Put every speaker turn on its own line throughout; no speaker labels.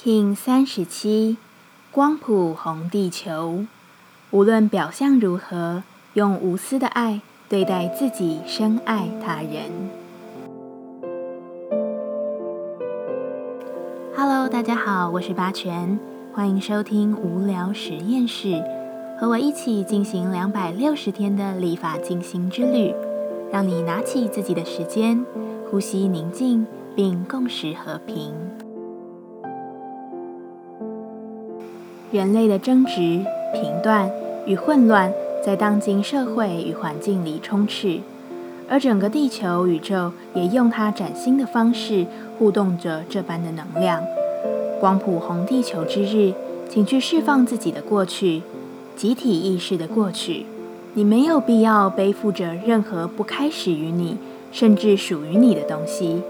King 三十七，光谱红地球，无论表象如何，用无私的爱对待自己，深爱他人。Hello，大家好，我是八全，欢迎收听无聊实验室，和我一起进行两百六十天的立法进行之旅，让你拿起自己的时间，呼吸宁静，并共识和平。人类的争执、评断与混乱，在当今社会与环境里充斥，而整个地球宇宙也用它崭新的方式互动着这般的能量。光谱红地球之日，请去释放自己的过去，集体意识的过去。你没有必要背负着任何不开始于你，甚至属于你的东西。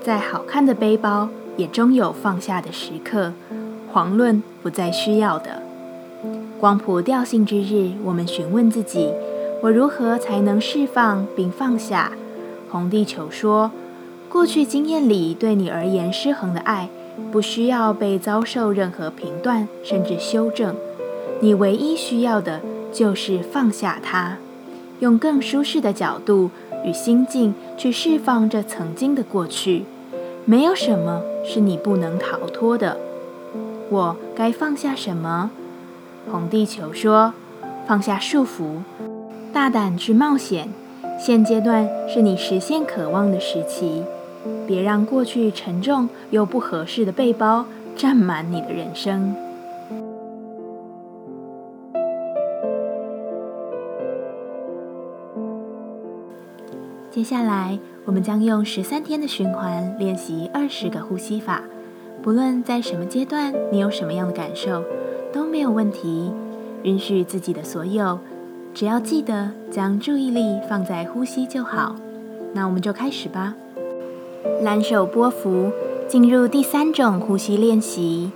再好看的背包，也终有放下的时刻。遑论不再需要的光谱调性之日，我们询问自己：我如何才能释放并放下？红地球说：过去经验里对你而言失衡的爱，不需要被遭受任何评断甚至修正。你唯一需要的就是放下它，用更舒适的角度与心境去释放这曾经的过去。没有什么是你不能逃脱的。我该放下什么？红地球说：“放下束缚，大胆去冒险。现阶段是你实现渴望的时期，别让过去沉重又不合适的背包占满你的人生。”接下来，我们将用十三天的循环练习二十个呼吸法。不论在什么阶段，你有什么样的感受，都没有问题。允许自己的所有，只要记得将注意力放在呼吸就好。那我们就开始吧。蓝手波幅，进入第三种呼吸练习。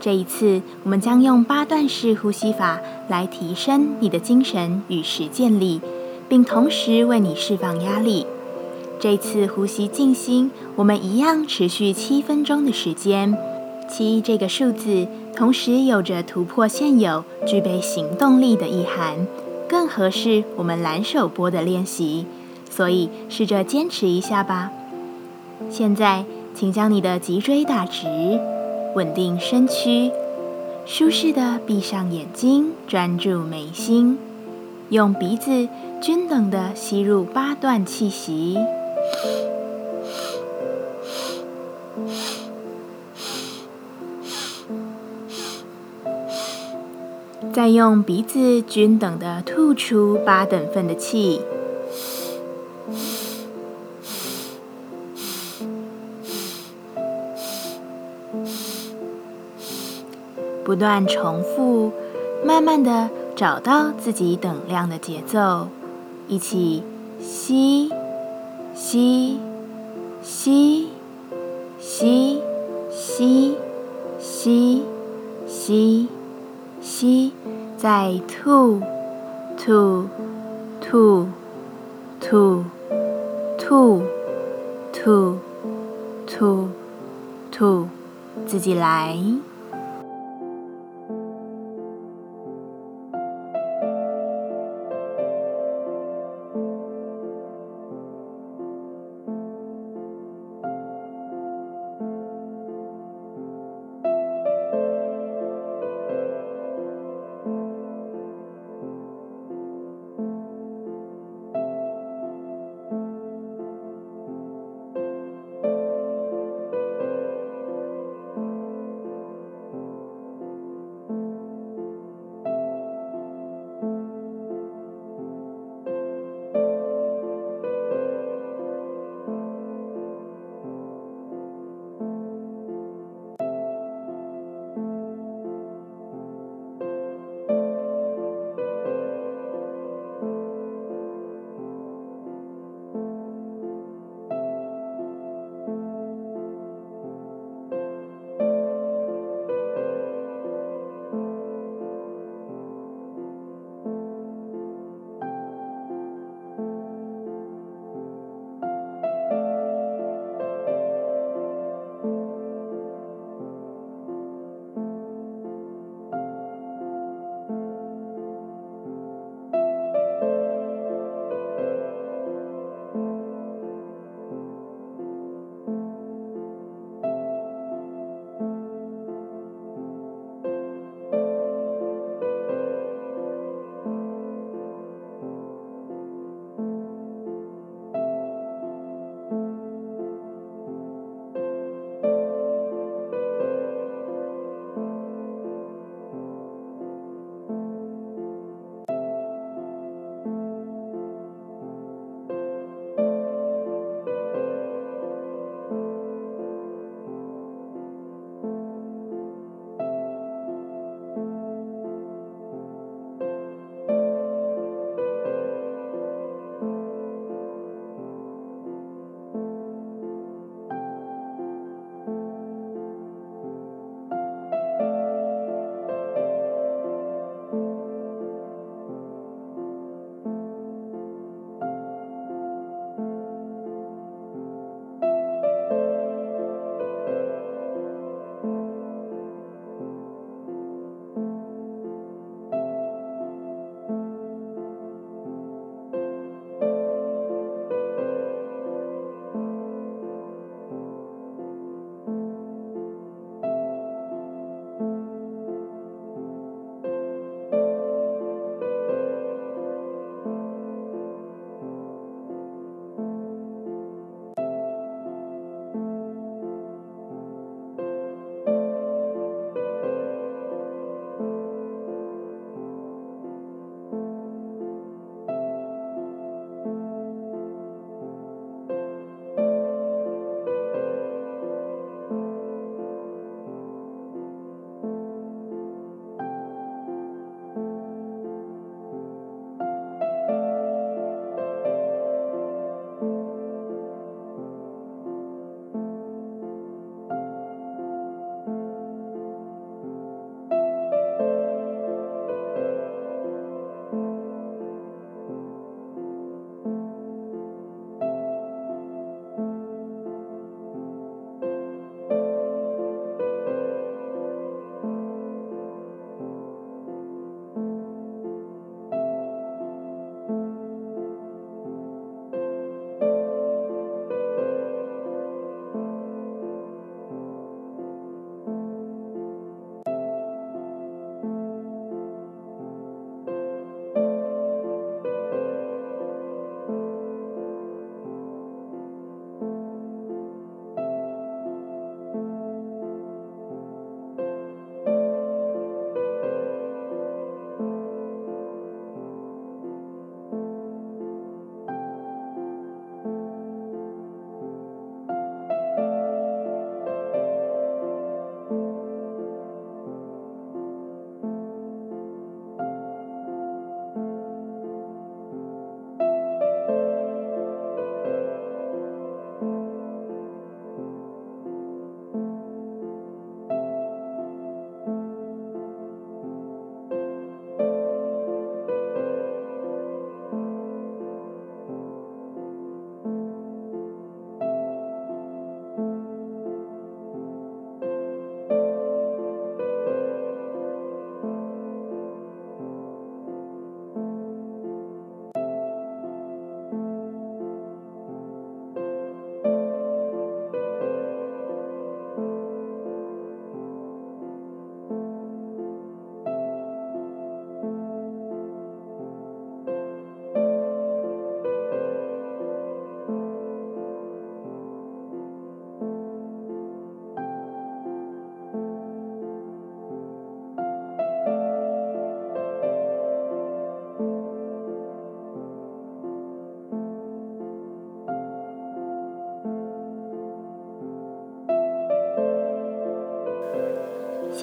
这一次，我们将用八段式呼吸法来提升你的精神与实践力，并同时为你释放压力。这次呼吸静心，我们一样持续七分钟的时间。七这个数字，同时有着突破现有、具备行动力的意涵，更合适我们蓝手波的练习。所以试着坚持一下吧。现在，请将你的脊椎打直，稳定身躯，舒适的闭上眼睛，专注眉心，用鼻子均等的吸入八段气息。再用鼻子均等的吐出八等份的气，不断重复，慢慢的找到自己等量的节奏，一起吸。吸，吸，吸，吸，吸，吸，吸，再吐，吐，吐，吐，吐，吐，吐，吐，自己来。